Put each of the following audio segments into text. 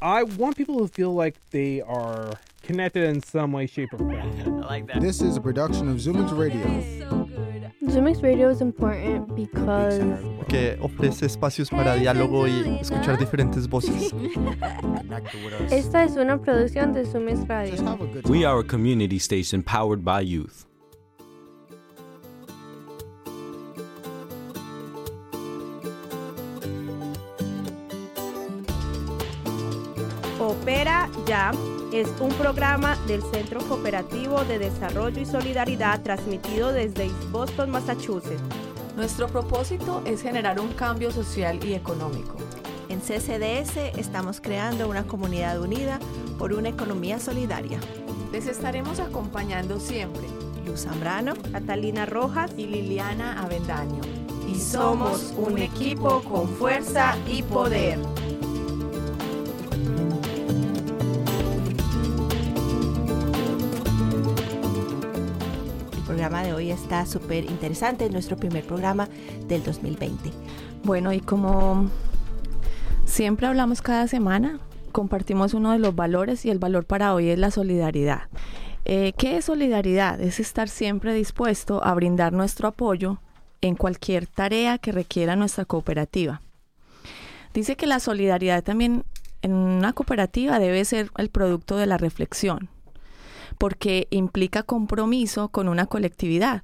I want people to feel like they are connected in some way, shape, or form. I like that. This is a production of Zoomix Radio. Zoomix Radio is important because que ofrece espacios para diálogo y escuchar diferentes voces. esta es una producción de Zoomix Radio. have a good We are a community station powered by youth. Coopera Ya es un programa del Centro Cooperativo de Desarrollo y Solidaridad transmitido desde Boston, Massachusetts. Nuestro propósito es generar un cambio social y económico. En CCDS estamos creando una comunidad unida por una economía solidaria. Les estaremos acompañando siempre. Luz Zambrano, Catalina Rojas Y Liliana Avendaño. y somos un equipo con fuerza y poder. Programa de hoy está súper interesante, es nuestro primer programa del 2020. Bueno, y como siempre hablamos cada semana, compartimos uno de los valores y el valor para hoy es la solidaridad. Eh, ¿Qué es solidaridad? Es estar siempre dispuesto a brindar nuestro apoyo en cualquier tarea que requiera nuestra cooperativa. Dice que la solidaridad también en una cooperativa debe ser el producto de la reflexión, porque implica compromiso con una colectividad.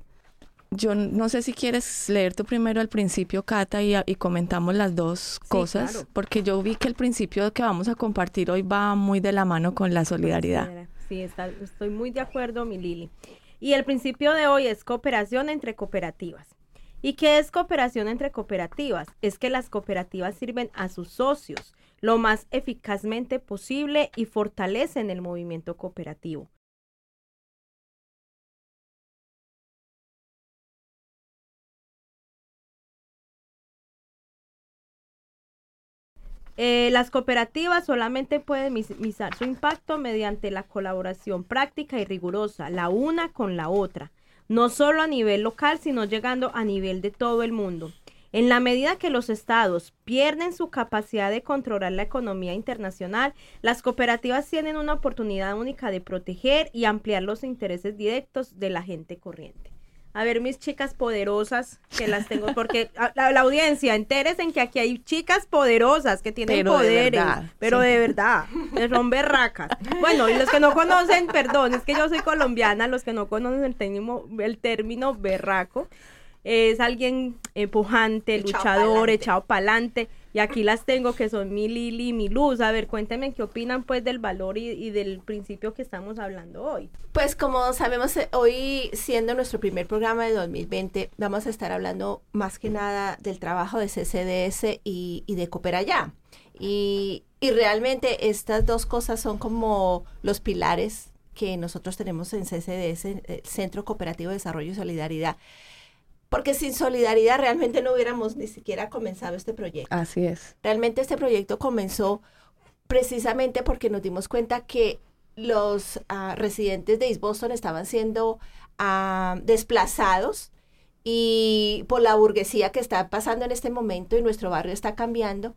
Yo no sé si quieres leer tú primero el principio, Cata, y, y comentamos las dos cosas, claro. porque yo vi que el principio que vamos a compartir hoy va muy de la mano con la solidaridad. Sí, está- estoy muy de acuerdo, mi Lili. Y el principio de hoy es cooperación entre cooperativas. ¿Y qué es cooperación entre cooperativas? Es que las cooperativas sirven a sus socios lo más eficazmente posible y fortalecen el movimiento cooperativo. Eh, las cooperativas solamente pueden minimizar su impacto mediante la colaboración práctica y rigurosa, la una con la otra, no solo a nivel local, sino llegando a nivel de todo el mundo. En la medida que los estados pierden su capacidad de controlar la economía internacional, las cooperativas tienen una oportunidad única de proteger y ampliar los intereses directos de la gente corriente. A ver, mis chicas poderosas, que las tengo, porque a- la, la audiencia, enteres en que aquí hay chicas poderosas que tienen Pero de poderes, verdad, pero sí. de verdad, son berracas. Bueno, y los que no conocen, perdón, es que yo soy colombiana, los que no conocen el término, el término berraco, es alguien empujante, Echado luchador, pa'lante. echado pa'lante. Y aquí las tengo que son mi Lili y mi Luz. A ver, cuéntenme qué opinan pues del valor y, del principio que estamos hablando hoy. Pues como sabemos, eh, hoy siendo nuestro primer programa de 2020, vamos a estar hablando más que nada del trabajo de CCDS y, de Coopera Ya. Y, y realmente estas dos cosas son como los pilares que nosotros tenemos en CCDS, el Centro Cooperativo de Desarrollo y Solidaridad. Porque sin solidaridad realmente no hubiéramos ni siquiera comenzado este proyecto. Así es. Realmente este proyecto comenzó precisamente porque nos dimos cuenta que los ah, residentes de East Boston estaban siendo ah, desplazados y por la burguesía que está pasando en este momento y nuestro barrio está cambiando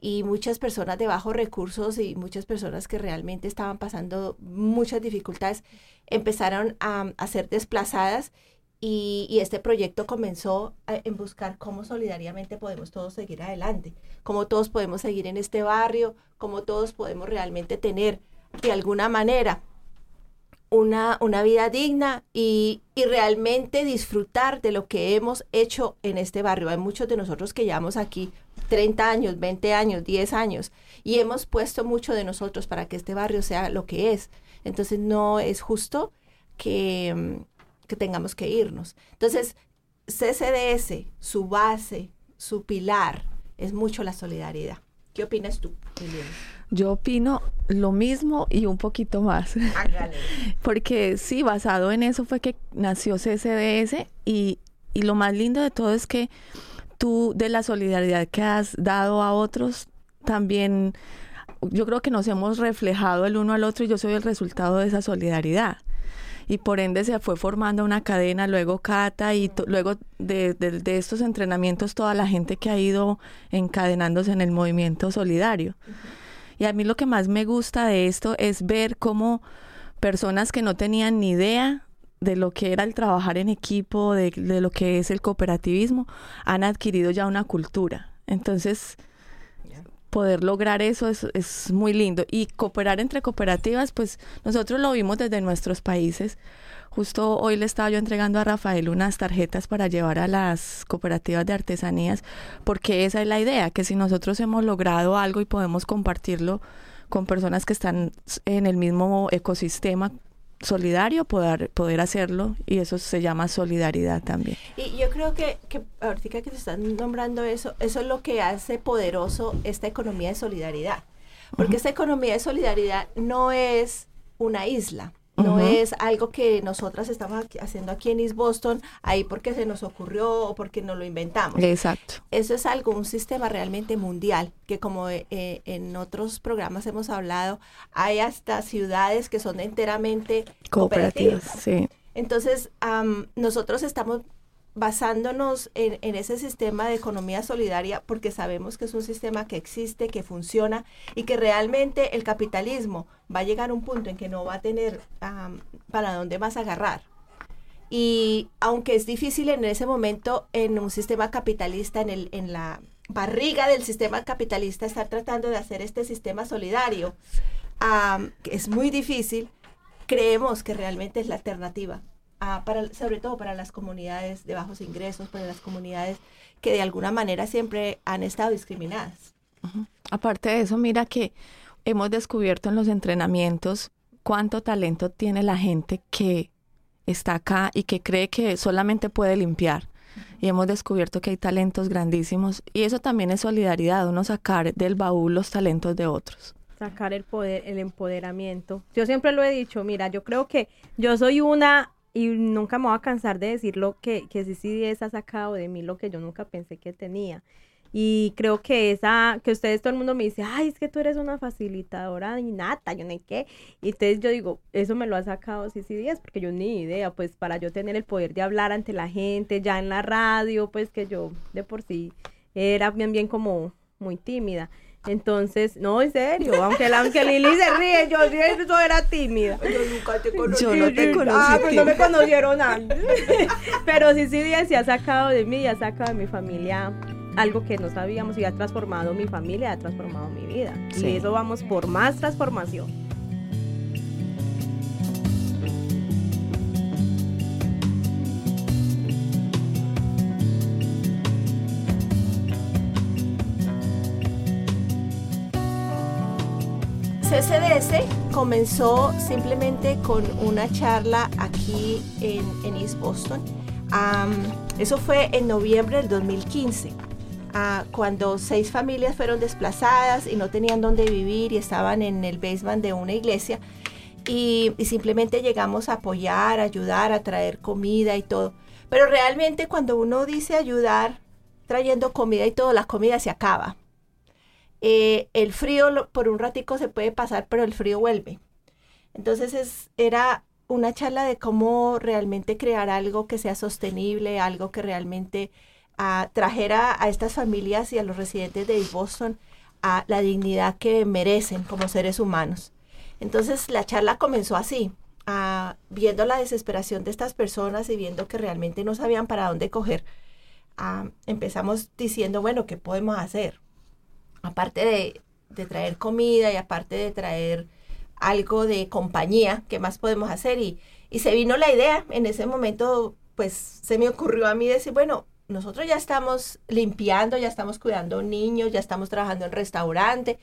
y muchas personas de bajos recursos y muchas personas que realmente estaban pasando muchas dificultades empezaron a, a ser desplazadas y, y este proyecto comenzó a- en buscar cómo solidariamente podemos todos seguir adelante, cómo todos podemos seguir en este barrio, cómo todos podemos realmente tener de alguna manera una, una vida digna y, y realmente disfrutar de lo que hemos hecho en este barrio. Hay muchos de nosotros que llevamos aquí 30 años, 20 años, 10 años y hemos puesto mucho de nosotros para que este barrio sea lo que es. Entonces no es justo que, mm, que tengamos que irnos. Entonces, CCDS, su base, su pilar, es mucho la solidaridad. ¿Qué opinas tú, Liliana? Yo opino lo mismo y un poquito más. Porque sí, basado en eso fue que nació CCDS y, y lo más lindo de todo es que tú de la solidaridad que has dado a otros, también yo creo que nos hemos reflejado el uno al otro y yo soy el resultado de esa solidaridad. Y por ende se fue formando una cadena, luego Cata y luego de estos entrenamientos toda la gente que ha ido encadenándose en el movimiento solidario. Y a mí lo que más me gusta de esto es ver cómo personas que no tenían ni idea de lo que era el trabajar en equipo, de, de lo que es el cooperativismo, han adquirido ya una cultura. Entonces, poder lograr eso es, es, muy lindo. Y cooperar entre cooperativas, pues nosotros lo vimos desde nuestros países. Justo hoy le estaba yo entregando a Rafael unas tarjetas para llevar a las cooperativas de artesanías, porque esa es la idea, que si nosotros hemos logrado algo y podemos compartirlo con personas que están en el mismo ecosistema solidario, poder, poder hacerlo, y eso se llama solidaridad también. Y yo creo que, que ahorita que se están nombrando eso, eso es lo que hace poderoso esta economía de solidaridad, porque esta economía de solidaridad no es una isla, no es algo que nosotras estamos haciendo aquí en East Boston, ahí porque se nos ocurrió o porque nos lo inventamos. Exacto. Eso es algo, un sistema realmente mundial, que como eh, en otros programas hemos hablado, hay hasta ciudades que son enteramente cooperativas. sí. Entonces, nosotros estamos basándonos en, ese sistema de economía solidaria porque sabemos que es un sistema que existe, que funciona y que realmente el capitalismo va a llegar a un punto en que no va a tener para dónde más agarrar. Y aunque es difícil en ese momento en un sistema capitalista, en, el, en la barriga del sistema capitalista, estar tratando de hacer este sistema solidario, es muy difícil, creemos que realmente es la alternativa para, sobre todo para las comunidades de bajos ingresos, para las comunidades que de alguna manera siempre han estado discriminadas. Aparte de eso, mira que hemos descubierto en los entrenamientos cuánto talento tiene la gente que está acá y que cree que solamente puede limpiar. Y hemos descubierto que hay talentos grandísimos y eso también es solidaridad, uno sacar del baúl los talentos de otros sacar el poder, el empoderamiento. Yo siempre lo he dicho, mira, yo creo que yo soy una y nunca me voy a cansar de decirlo que, que CCDS ha sacado de mí lo que yo nunca pensé que tenía. Y creo que esa, que ustedes, todo el mundo me dice, ay, es que tú eres una facilitadora innata, yo no qué. Y entonces yo digo, eso me lo ha sacado CC10, porque yo ni idea, pues para yo tener el poder de hablar ante la gente, ya en la radio, pues que yo de por sí era bien, bien como muy tímida. Entonces, no, en serio, aunque, la, aunque Lili se ríe, yo siempre era tímida. Yo nunca te conocí. Yo no te conocí. Ah, pues no me conocieron antes. Pero sí, sí, sí ha sacado de mí y ha sacado de mi familia algo que no sabíamos y ha transformado mi familia, ha transformado mi vida. Y eso vamos por más transformación. CCDS comenzó simplemente con una charla aquí en, East Boston. eso fue en noviembre del 2015, ah, cuando seis familias fueron desplazadas y no tenían dónde vivir y estaban en el basement de una iglesia. Y, simplemente llegamos a apoyar, ayudar, a traer comida y todo. Pero realmente cuando uno dice ayudar trayendo comida y todo, la comida se acaba eh, el frío por un ratico se puede pasar, pero el frío vuelve. Entonces es, era una charla de cómo realmente crear algo que sea sostenible, algo que realmente ah, trajera a estas familias y a los residentes de Boston a la dignidad que merecen como seres humanos. Entonces la charla comenzó así, ah, viendo la desesperación de estas personas y viendo que realmente no sabían para dónde coger. Ah, empezamos diciendo, bueno, ¿qué podemos hacer? Aparte de, traer comida y aparte de traer algo de compañía, ¿qué más podemos hacer? Y, se vino la idea, en ese momento pues se me ocurrió a mí decir, bueno, nosotros ya estamos limpiando, ya estamos cuidando niños, ya estamos trabajando en restaurante.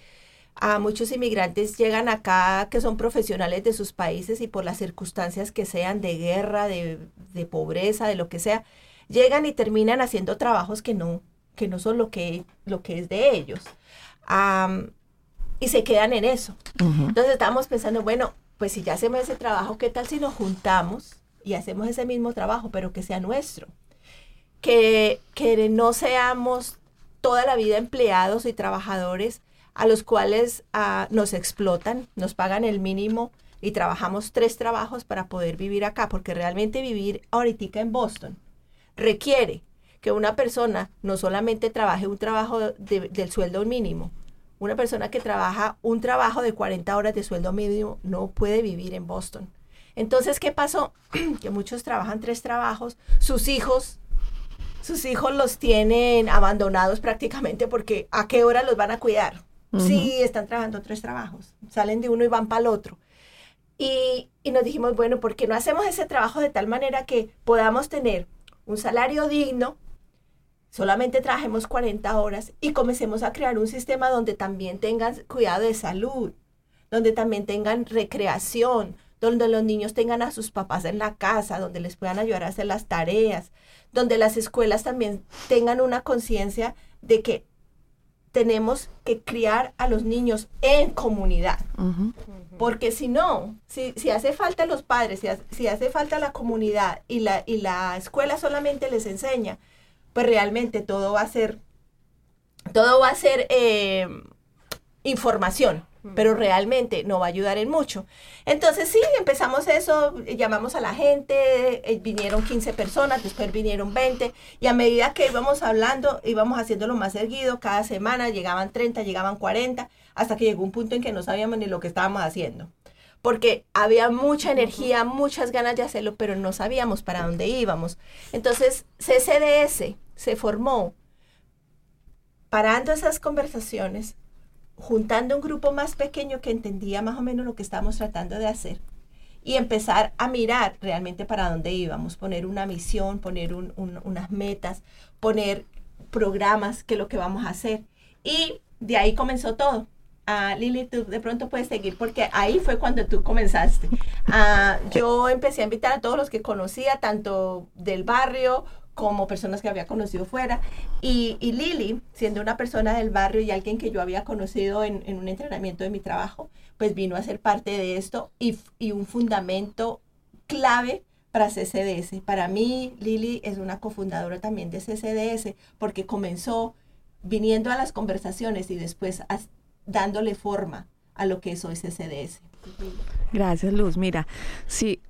A muchos inmigrantes llegan acá que son profesionales de sus países y por las circunstancias que sean de guerra, de, de pobreza, de lo que sea, llegan y terminan haciendo trabajos que no, que no son lo que, lo que es de ellos. y se quedan en eso. Entonces estamos pensando, bueno, pues si ya hacemos ese trabajo, ¿qué tal si nos juntamos y hacemos ese mismo trabajo, pero que sea nuestro? Que, que no seamos toda la vida empleados y trabajadores a los cuales ah, nos explotan, nos pagan el mínimo y trabajamos tres trabajos para poder vivir acá, porque realmente vivir ahorita en Boston requiere que una persona no solamente trabaje un trabajo del sueldo mínimo, Una persona que trabaja un trabajo de 40 horas de sueldo mínimo no puede vivir en Boston. Entonces, ¿qué pasó? que muchos trabajan tres trabajos, sus hijos, sus hijos los tienen abandonados prácticamente porque ¿a qué hora los van a cuidar? Sí, están trabajando tres trabajos, salen de uno y van para el otro. Y, y nos dijimos, bueno, ¿por qué no hacemos ese trabajo de tal manera que podamos tener un salario digno, solamente trabajemos 40 horas y comencemos a crear un sistema donde también tengan cuidado de salud, donde también tengan recreación, donde los niños tengan a sus papás en la casa, donde les puedan ayudar a hacer las tareas, donde las escuelas también tengan una conciencia de que tenemos que criar a los niños en comunidad. Porque si no, si, si, hace falta los padres, si, si, hace falta la comunidad y la, y la escuela solamente les enseña, pues realmente todo va a ser, todo va a ser eh, información pero realmente no va a ayudar en mucho. Entonces sí, empezamos eso, llamamos a la gente, eh, vinieron 15 personas, después vinieron 20, y a medida que íbamos hablando, íbamos haciéndolo más seguido, cada semana llegaban 30, llegaban 40, hasta que llegó un punto en que no sabíamos ni lo que estábamos haciendo. Porque había mucha energía, muchas ganas de hacerlo, pero no sabíamos para dónde íbamos. Entonces, CCDS se formó parando esas conversaciones juntando un grupo más pequeño que entendía más o menos lo que estábamos tratando de hacer y empezar a mirar realmente para dónde íbamos, poner una misión, poner unas metas, poner programas, que lo que vamos a hacer. Y de ahí comenzó todo. Ah, Lili, tú de pronto puedes seguir porque ahí fue cuando tú comenzaste. Ah, yo empecé a invitar a todos los que conocía, tanto del barrio como personas que había conocido fuera. Y, Lili, siendo una persona del barrio y alguien que yo había conocido en, un entrenamiento de mi trabajo, pues vino a ser parte de esto y, y un fundamento clave para CCDS. Para mí, Lili es una cofundadora también de CCDS porque comenzó viniendo a las conversaciones y después dándole forma a lo que es hoy CCDS. Gracias, Luz. Mira, sí,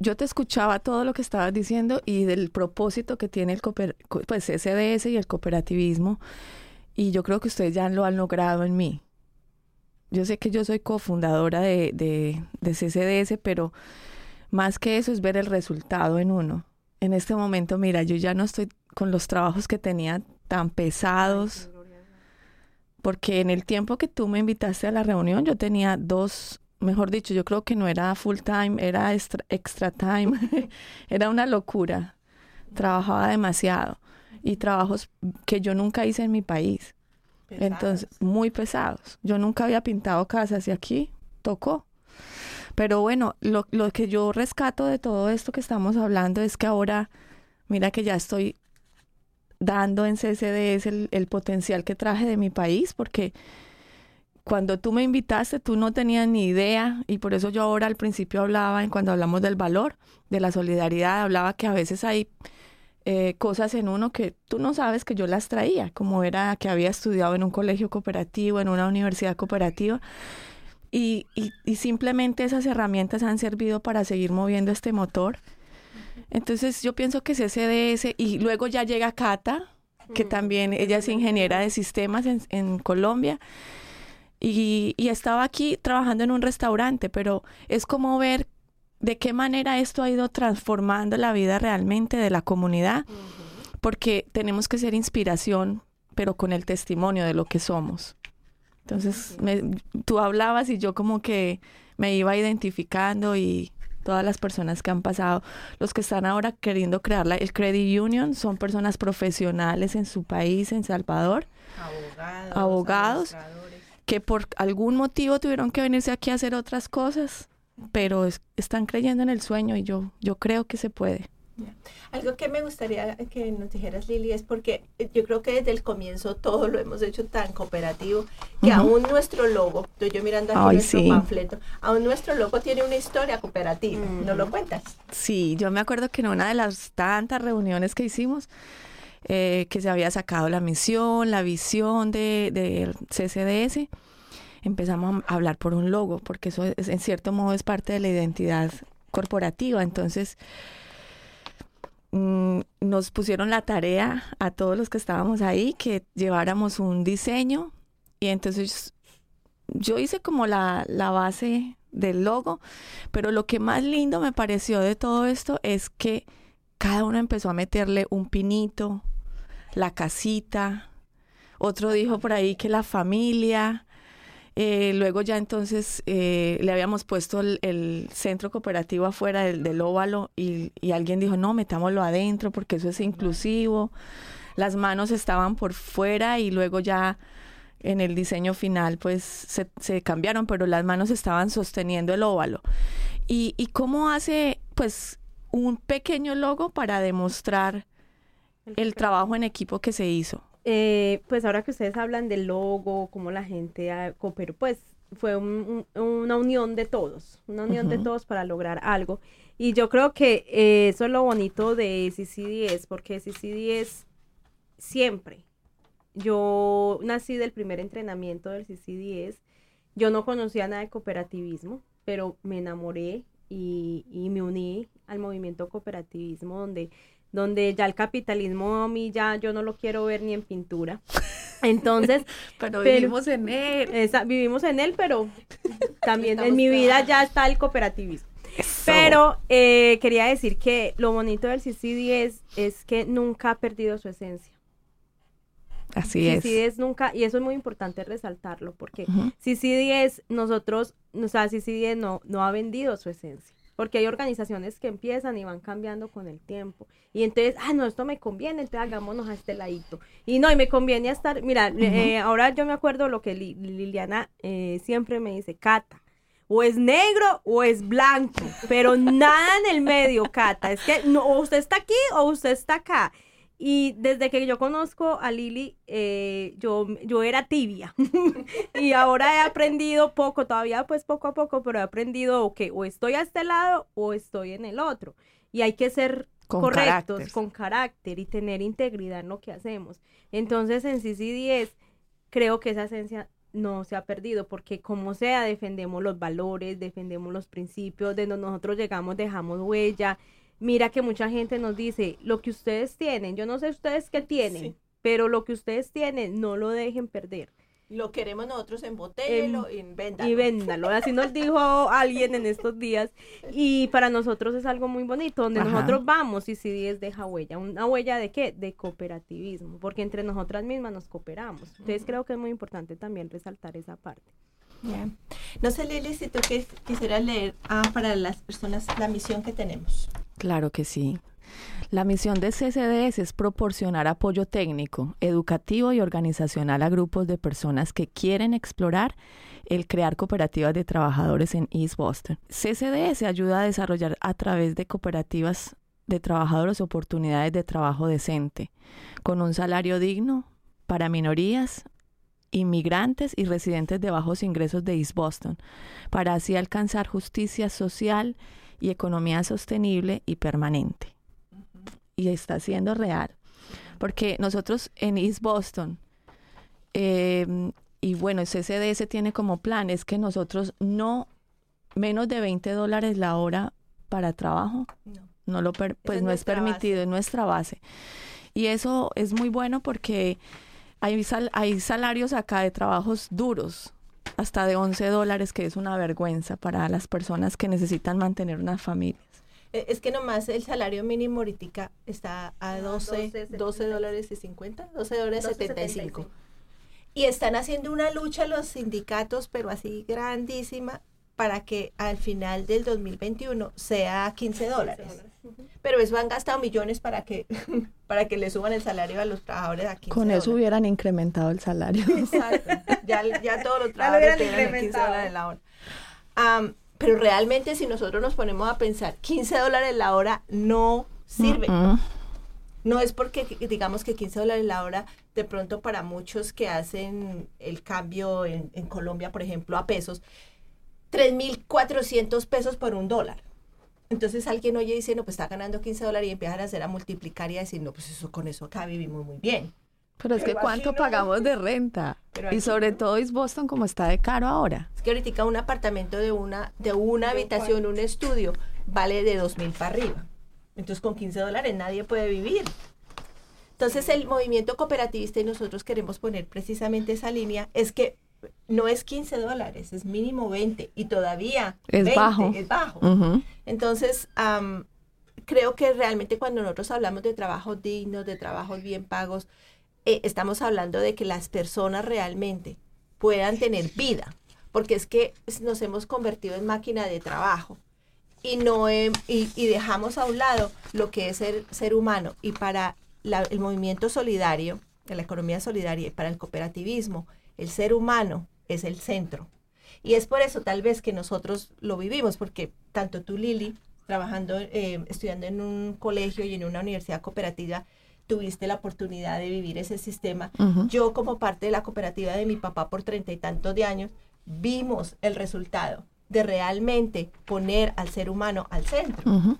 yo te escuchaba todo lo que estabas diciendo y del propósito que tiene el pues SDS y el cooperativismo y yo creo que ustedes ya lo han logrado en mí. Yo sé que yo soy cofundadora de, de, de CCDS, pero más que eso es ver el resultado en uno. En este momento, mira, yo ya no estoy con los trabajos que tenía tan pesados, porque en el tiempo que tú me invitaste a la reunión, yo tenía dos mejor dicho, yo creo que no era full time, era extra, time, era una locura. Trabajaba demasiado y trabajos que yo nunca hice en mi país. Entonces, muy pesados. Yo nunca había pintado casas y aquí tocó. Pero bueno, lo, lo que yo rescato de todo esto que estamos hablando es que ahora, mira que ya estoy dando en CCDS el, el potencial que traje de mi país, porque cuando tú me invitaste, tú no tenías ni idea y por eso yo ahora al principio hablaba, en cuando hablamos del valor, de la solidaridad, hablaba que a veces hay eh, cosas en uno que tú no sabes que yo las traía, como era que había estudiado en un colegio cooperativo, en una universidad cooperativa. Y, y, y simplemente esas herramientas han servido para seguir moviendo este motor. Entonces yo pienso que es CDS y luego ya llega Cata, que también ella es ingeniera de sistemas en, en Colombia y, estaba aquí trabajando en un restaurante, pero es como ver de qué manera esto ha ido transformando la vida realmente de la comunidad, porque tenemos que ser inspiración, pero con el testimonio de lo que somos. Entonces, tú hablabas y yo como que me iba identificando y todas las personas que han pasado, los que están ahora queriendo crear la, el Credit Union, son personas profesionales en su país, en Salvador, abogados, abogados que por algún motivo tuvieron que venirse aquí a hacer otras cosas, pero están creyendo en el sueño y yo, yo creo que se puede. Algo que me gustaría que nos dijeras, Lili, es porque yo creo que desde el comienzo todo lo hemos hecho tan cooperativo que aún nuestro logo, estoy yo mirando aquí nuestro panfleto, aún nuestro logo tiene una historia cooperativa. ¿No lo cuentas? Sí, yo me acuerdo que en una de las tantas reuniones que hicimos, eh, que se había sacado la misión, la visión de, de, CCDS, empezamos a hablar por un logo, porque eso es, en cierto modo es parte de la identidad corporativa. Entonces, mm, nos pusieron la tarea a todos los que estábamos ahí que lleváramos un diseño y entonces yo hice como la base del logo, pero lo que más lindo me pareció de todo esto es que cada uno empezó a meterle un pinito, la casita, otro dijo por ahí que la familia, eh, luego ya entonces eh, le habíamos puesto el, centro cooperativo afuera del, óvalo y, y, alguien dijo, no, metámoslo adentro porque eso es inclusivo. Las manos estaban por fuera y luego ya en el diseño final pues se, se cambiaron, pero las manos estaban sosteniendo el óvalo. ¿Y, y cómo hace pues un pequeño logo para demostrar el trabajo en equipo que se hizo? Eh, pues ahora que ustedes hablan del logo, cómo la gente cooperó, pues fue una unión de todos, una unión de todos para lograr algo. Y yo creo que eh, eso es lo bonito de CC10, porque CC10 siempre, yo nací del primer entrenamiento del CC10, yo no conocía nada de cooperativismo, pero me enamoré y, y me uní al movimiento cooperativismo donde donde ya el capitalismo a mí ya yo no lo quiero ver ni en pintura. Entonces, pero vivimos en él. vivimos en él, pero también en mi vida ya está el cooperativismo. Pero eh, quería decir que lo bonito del CC10 es que nunca ha perdido su esencia. Así es. CC10 nunca, y eso es muy importante resaltarlo, porque CC10, nosotros, o sea, CC10 no, no ha vendido su esencia porque hay organizaciones que empiezan y van cambiando con el tiempo. Y entonces, ah, no, esto me conviene, entonces hagámonos a este ladito. Y no, y me conviene estar, mira, eh, ahora yo me acuerdo lo que Liliana eh, siempre me dice, Cata, o es negro o es blanco, pero nada en el medio, Cata. Es que no, o usted está aquí o usted está acá. Y desde que yo conozco a Lili, eh, yo, yo era tibia. y ahora he aprendido poco, todavía pues poco a poco, pero he aprendido que o estoy a este lado o estoy en el otro. Y hay que ser correctos, con carácter y tener integridad en lo que hacemos. Entonces en CC10 creo que esa esencia no se ha perdido porque como sea defendemos los valores, defendemos los principios, de donde nosotros llegamos dejamos huella mira que mucha gente nos dice, lo que ustedes tienen, yo no sé ustedes qué tienen, pero lo que ustedes tienen, no lo dejen perder. Lo queremos nosotros en botella y véndalo. Y véndalo. Así nos dijo alguien en estos días. Y para nosotros es algo muy bonito, donde nosotros vamos y si es deja huella. ¿Una huella de qué? De cooperativismo, porque entre nosotras mismas nos cooperamos. Entonces creo que es muy importante también resaltar esa parte. No sé, Lili, si tú quisieras leer ah, para las personas la misión que tenemos. Claro que sí. La misión de CCDS es proporcionar apoyo técnico, educativo y organizacional a grupos de personas que quieren explorar el crear cooperativas de trabajadores en East Boston. CCDS ayuda a desarrollar a través de cooperativas de trabajadores oportunidades de trabajo decente, con un salario digno para minorías, inmigrantes y residentes de bajos ingresos de East Boston, para así alcanzar justicia social y economía sostenible y permanente. Y está siendo real. Porque nosotros en East Boston, em, y bueno, CCDS tiene como plan es que nosotros no, menos de 20 dólares la hora para trabajo, no, lo pues no es permitido, es nuestra base. Y eso es muy bueno porque hay, hay salarios acá de trabajos duros, hasta de 11 dólares, que es una vergüenza para las personas que necesitan mantener unas familias. E, es que nomás el salario mínimo ahorita está a 12, 12, dólares y 50, 12 dólares 75. Y están haciendo una lucha los sindicatos, pero así grandísima, para que al final del 2021 sea 15 dólares. Pero eso han gastado millones para que, para que le suban el salario a los trabajadores a 15 Con eso hubieran incrementado el salario. Exacto. Ya, ya todos los trabajadores tienen 15 dólares la hora. pero realmente si nosotros nos ponemos a pensar, 15 dólares la hora no sirve. No es porque digamos que 15 dólares la hora, de pronto para muchos que hacen el cambio en, en Colombia, por ejemplo, a pesos, 3.400 pesos por un dólar. Entonces alguien oye y dice, no, pues está ganando 15 dólares y empiezan a hacer a multiplicar y a decir, no, pues eso con eso acá vivimos muy bien. Pero es que ¿cuánto pagamos de renta? Y sobre todo es Boston como está de caro ahora. Es que ahorita un apartamento de una, de una habitación, un estudio, vale de 2 mil para arriba. Entonces con 15 dólares nadie puede vivir. Entonces el movimiento cooperativista y nosotros queremos poner precisamente esa línea, es que no es 15 dólares, es mínimo 20 y todavía es bajo. Es bajo. Entonces, creo que realmente cuando nosotros hablamos de trabajos dignos, de trabajos bien pagos, eh, estamos hablando de que las personas realmente puedan tener vida, porque es que nos hemos convertido en máquina de trabajo y no y, dejamos a un lado lo que es el ser humano y para el movimiento solidario, de la economía solidaria y para el cooperativismo, el ser humano es el centro. Y es por eso tal vez que nosotros lo vivimos, porque tanto tú, Lili, trabajando, eh, estudiando en un colegio y en una universidad cooperativa, tuviste la oportunidad de vivir ese sistema. Yo como parte de la cooperativa de mi papá por treinta y tantos de años, vimos el resultado de realmente poner al ser humano al centro.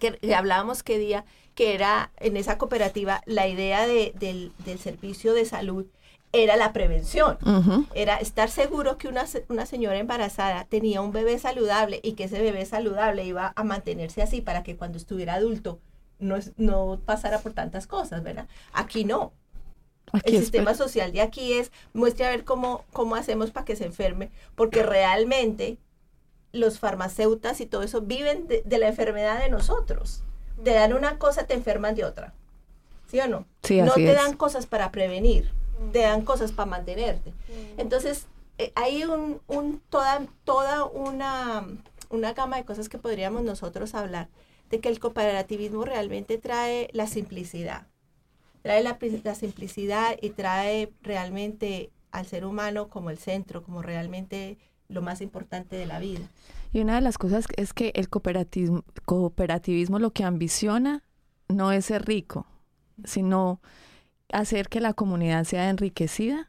que, hablábamos qué día que era en esa cooperativa la idea de, del, del, servicio de salud era la prevención, era estar seguro que una, una, señora embarazada tenía un bebé saludable y que ese bebé saludable iba a mantenerse así para que cuando estuviera adulto no, no pasara por tantas cosas, ¿verdad? Aquí no. el sistema social de aquí es, muestre a ver cómo, cómo hacemos para que se enferme, porque realmente los farmacéutas y todo eso viven de, de la enfermedad de nosotros. Te dan una cosa, te enferman de otra. ¿Sí o no? Sí, no te es. dan cosas para prevenir te dan cosas para mantenerte. Entonces, eh, hay un, un, toda, toda una, una gama de cosas que podríamos nosotros hablar, de que el cooperativismo realmente trae la simplicidad. Trae la, la simplicidad y trae realmente al ser humano como el centro, como realmente lo más importante de la vida. Y una de las cosas es que el cooperativismo, cooperativismo lo que ambiciona no es ser rico, sino hacer que la comunidad sea enriquecida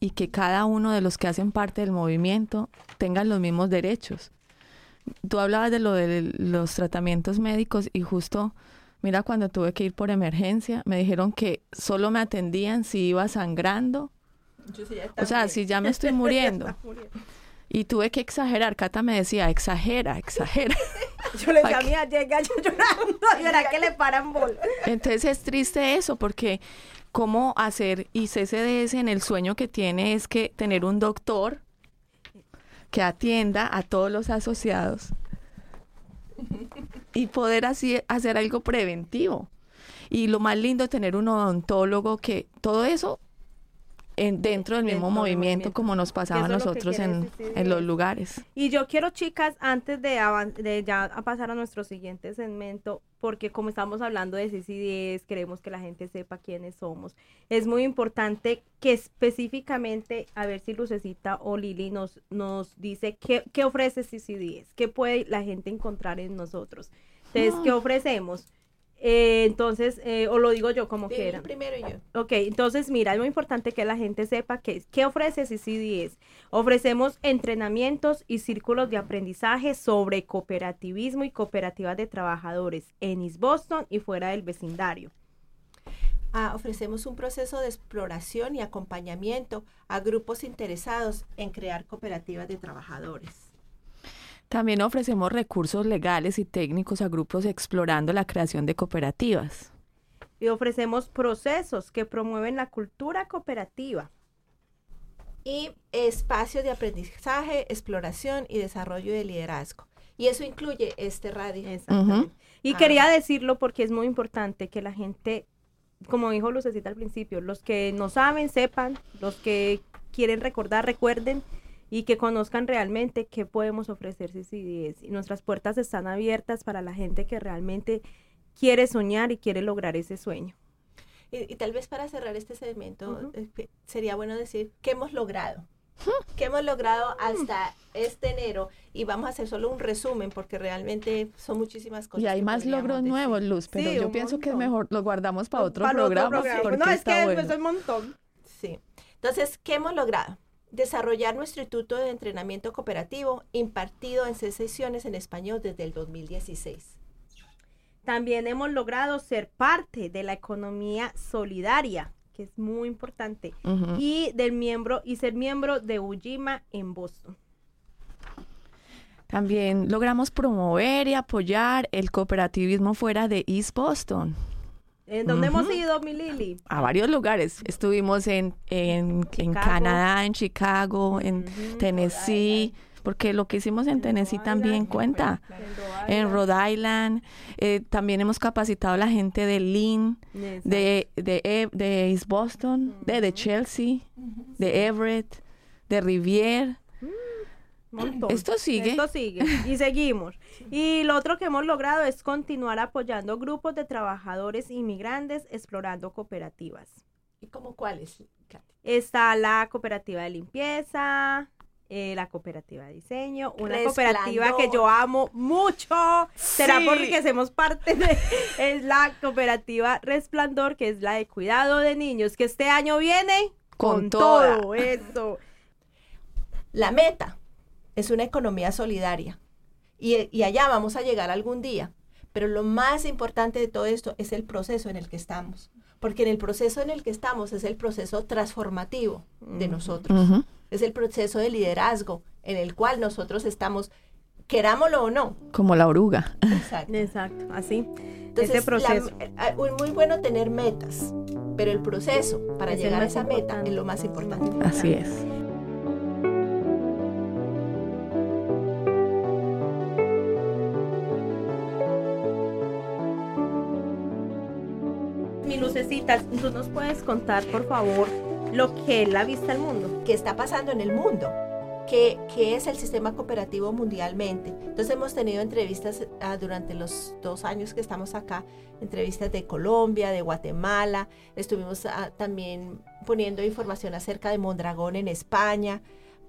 y que cada uno de los que hacen parte del movimiento tengan los mismos derechos. Tú hablabas de lo de los tratamientos médicos y justo, mira, cuando tuve que ir por emergencia, me dijeron que solo me atendían si iba sangrando. o sea, si ya me estoy muriendo. Y tuve que exagerar. Cata me decía, exagera, exagera. yo le decía, llega yo llorando, y que le paran bola. Entonces es triste eso, porque cómo hacer y CCDS en el sueño que tiene es que tener un doctor que atienda a todos los asociados y poder así hacer algo preventivo. Y lo más lindo es tener un odontólogo que todo eso en, dentro del mismo movimiento, como nos pasaba a nosotros en, en, los lugares. Y yo quiero, chicas, antes de, de ya pasar a nuestro siguiente segmento, porque como estamos hablando de CCDs, queremos que la gente sepa quiénes somos. Es muy importante que específicamente, a ver si Lucecita o Lili nos, nos dice qué, qué ofrece CCDs, qué puede la gente encontrar en nosotros. Entonces, ¿qué ah. ofrecemos? Eh, entonces, eh, o lo digo yo como quiera. Primero yo. Ok, entonces mira, es muy importante que la gente sepa que, qué ofrece CCDS. Ofrecemos entrenamientos y círculos de aprendizaje sobre cooperativismo y cooperativas de trabajadores en East Boston y fuera del vecindario. Ah, ofrecemos un proceso de exploración y acompañamiento a grupos interesados en crear cooperativas de trabajadores. También ofrecemos recursos legales y técnicos a grupos explorando la creación de cooperativas. Y ofrecemos procesos que promueven la cultura cooperativa. Y espacios de aprendizaje, exploración y desarrollo de liderazgo. Y eso incluye este radio. Exactamente. Y ah. quería decirlo porque es muy importante que la gente, como dijo Lucecita al principio, los que no saben, sepan, los que quieren recordar, recuerden y que conozcan realmente qué podemos ofrecer CCDS. Y nuestras puertas están abiertas para la gente que realmente quiere soñar y quiere lograr ese sueño. Y, tal vez para cerrar este segmento, eh, sería bueno decir qué hemos logrado. ¿Qué hemos logrado hasta este enero? Y vamos a hacer solo un resumen porque realmente son muchísimas cosas. Y hay más logros nuevos, Luz, pero yo pienso que es mejor, lo guardamos para otro programa. no, es que es un montón. Sí. Entonces, ¿qué hemos logrado? Desarrollar nuestro Instituto de Entrenamiento Cooperativo impartido en seis sesiones en español desde el 2016. También hemos logrado ser parte de la economía solidaria, que es muy importante, y del miembro y ser miembro de Ujima en Boston. También logramos promover y apoyar el cooperativismo fuera de East Boston. ¿En dónde hemos ido, mi Lili? A varios lugares. Estuvimos en, en, en Canadá, en Chicago, en Tennessee, porque lo que hicimos en Tennessee también cuenta. En Rhode Island. Eh, también hemos capacitado a la gente de Lynn, de, de, E- de East Boston, de, de Chelsea, de Everett, de Rivier. Montón. Esto sigue. Esto sigue. Y seguimos. Y lo otro que hemos logrado es continuar apoyando grupos de trabajadores inmigrantes explorando cooperativas. ¿Y cómo cuáles? Está la cooperativa de limpieza, eh, la cooperativa de diseño, una Resplandor. cooperativa que yo amo mucho. Será Sí. porque hacemos parte de es la cooperativa Resplandor, que es la de cuidado de niños, que este año viene Con todo eso. La meta es una economía solidaria y, y allá vamos a llegar algún día. Pero lo más importante de todo esto es el proceso en el que estamos. Porque en el proceso en el que estamos es el proceso transformativo de nosotros. Es el proceso de liderazgo en el cual nosotros estamos, querámoslo o no. Como la oruga. Exacto. Exacto, así. Entonces, ese proceso. la- eh, muy bueno tener metas, pero el proceso para Es llegar a esa meta es lo más importante. Así es. ¿Tú nos puedes contar, por favor, lo que es la vista al mundo? ¿Qué está pasando en el mundo? ¿Qué, qué es el sistema cooperativo mundialmente? Entonces hemos tenido entrevistas ah, durante los dos años que estamos acá, entrevistas de Colombia, de Guatemala, estuvimos ah, también poniendo información acerca de Mondragón en España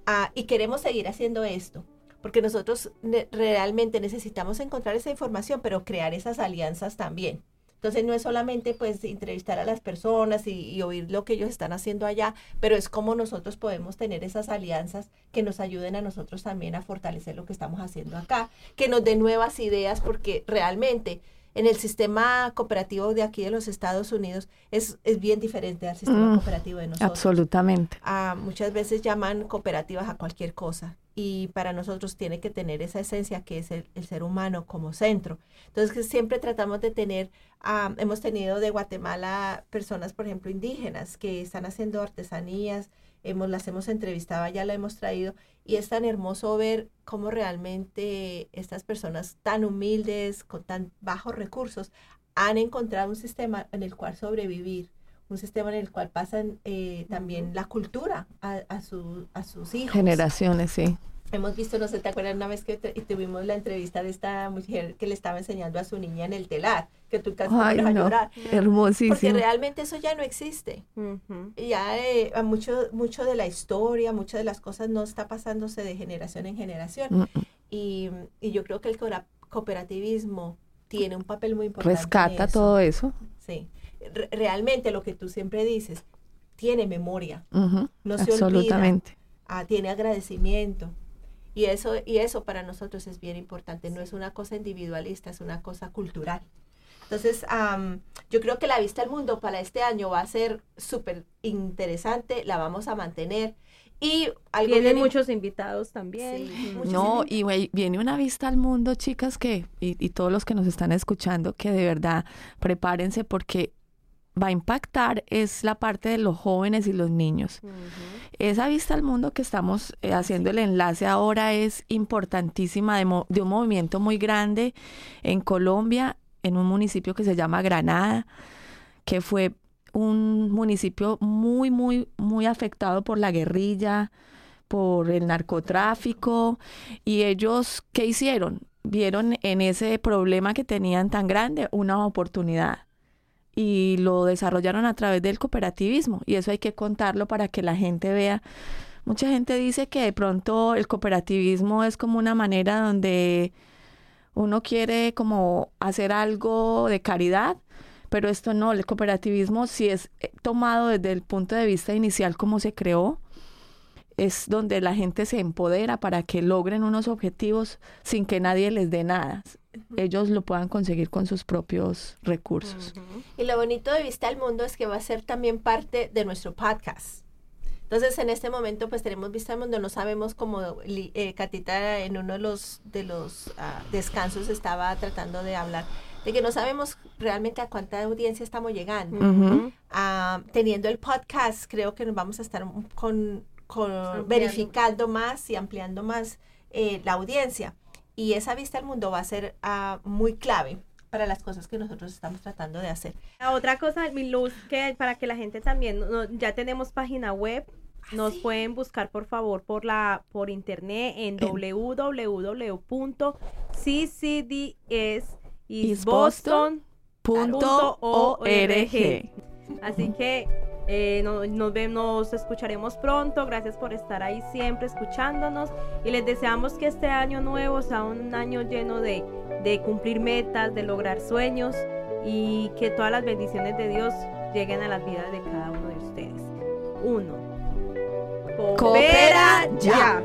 ah, y queremos seguir haciendo esto. Porque nosotros realmente necesitamos encontrar esa información, pero crear esas alianzas también. Entonces no es solamente pues entrevistar a las personas y, y oír lo que ellos están haciendo allá, pero es cómo nosotros podemos tener esas alianzas que nos ayuden a nosotros también a fortalecer lo que estamos haciendo acá, que nos den nuevas ideas, porque realmente en el sistema cooperativo de aquí de los Estados Unidos es, es bien diferente al sistema Mm, cooperativo de nosotros. Absolutamente. Ah, muchas veces llaman cooperativas a cualquier cosa y para nosotros tiene que tener esa esencia que es el, ser humano como centro. Entonces que siempre tratamos de tener, ah, hemos tenido de Guatemala personas, por ejemplo, indígenas que están haciendo artesanías, hemos, las hemos entrevistado, ya la hemos traído y es tan hermoso ver cómo realmente estas personas tan humildes, con tan bajos recursos, han encontrado un sistema en el cual sobrevivir un sistema en el cual pasan eh, también la cultura a, a, su, a sus hijos. Generaciones, sí. Hemos visto, no sé, ¿te acuerdas una vez que tuvimos la entrevista de esta mujer que le estaba enseñando a su niña en el telar, que tú casi Ay, pones a no. llorar? Porque Hermosísimo. realmente eso ya no existe. Ujú. Y Ya eh, mucho, mucho de la historia, muchas de las cosas no está pasándose de generación en generación. Mm, mm. Y, y yo creo que el cooperativismo tiene un papel muy importante. en Rescata eso. todo eso. Sí. Re- realmente lo que tú siempre dices, tiene memoria, no se olvida, Absolutamente. ah, tiene agradecimiento. Y eso, y eso para nosotros es bien importante, no es una cosa individualista, es una cosa cultural. Entonces, am, yo creo que la vista al mundo para este año va a ser súper interesante, la vamos a mantener. Y algo Vienen muchos invitados también. Sí, Ujú. muchos No, y güey, viene una vista al mundo, chicas, que, y, y todos los que nos están escuchando, que de verdad prepárense porque va a impactar es la parte de los jóvenes y los niños. Esa vista al mundo que estamos eh, haciendo el enlace ahora es importantísima de, mo- de un movimiento muy grande en Colombia, en un municipio que se llama Granada, que fue un municipio muy, muy, muy afectado por la guerrilla, por el narcotráfico, y ellos, ¿qué hicieron? Vieron en ese problema que tenían tan grande una oportunidad y lo desarrollaron a través del cooperativismo y eso hay que contarlo para que la gente vea. Mucha gente dice que de pronto el cooperativismo es como una manera donde uno quiere como hacer algo de caridad, pero esto no, el cooperativismo si es eh, tomado desde el punto de vista inicial como se creó, es donde la gente se empodera para que logren unos objetivos sin que nadie les dé nada. Ellos lo puedan conseguir con sus propios recursos. Y lo bonito de Vista al Mundo es que va a ser también parte de nuestro podcast. Entonces, en este momento, pues tenemos Vista al Mundo. No sabemos cómo eh, Catita en uno de los, de los ah, descansos estaba tratando de hablar de que no sabemos realmente a cuánta audiencia estamos llegando. Ah, teniendo el podcast, creo que nos vamos a estar con, con Ampliando. verificando más y ampliando más eh, la audiencia. Y esa vista al mundo va a ser ah, muy clave para las cosas que nosotros estamos tratando de hacer. La otra cosa, mi luz, que para que la gente también, no- ya tenemos página web, nos pueden buscar por favor por la por internet en www.ccdsisboston.org. Punto org. Así que eh, no- nos vemos, escucharemos pronto. Gracias por estar ahí siempre escuchándonos y les deseamos que este año nuevo sea un año lleno de, de cumplir metas, de lograr sueños y que todas las bendiciones de Dios lleguen a las vidas de cada uno de ustedes. Uno. Coopera ya.